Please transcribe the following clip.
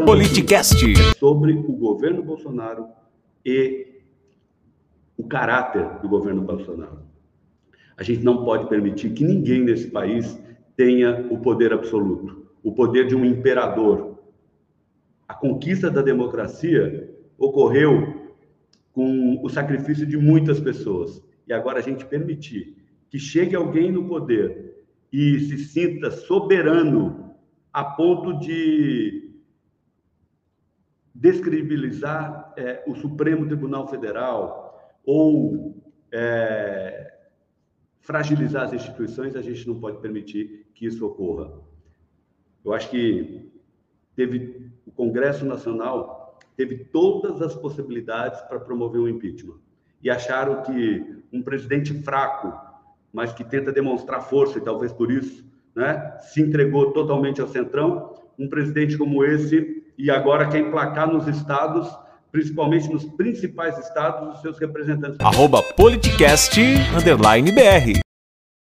colocando Politicast. sobre o governo Bolsonaro e o caráter do governo Bolsonaro. A gente não pode permitir que ninguém nesse país tenha o poder absoluto, o poder de um imperador. A conquista da democracia ocorreu com o sacrifício de muitas pessoas. E agora a gente permitir que chegue alguém no poder e se sinta soberano a ponto de descredibilizar é, o Supremo Tribunal Federal ou é, fragilizar as instituições, a gente não pode permitir que isso ocorra. Eu acho que teve o Congresso Nacional teve todas as possibilidades para promover um impeachment e acharam que um presidente fraco, mas que tenta demonstrar força e talvez por isso, né, se entregou totalmente ao centrão, um presidente como esse e agora quer emplacar nos estados principalmente nos principais estados, os seus representantes. Arroba Politicast, underline BR.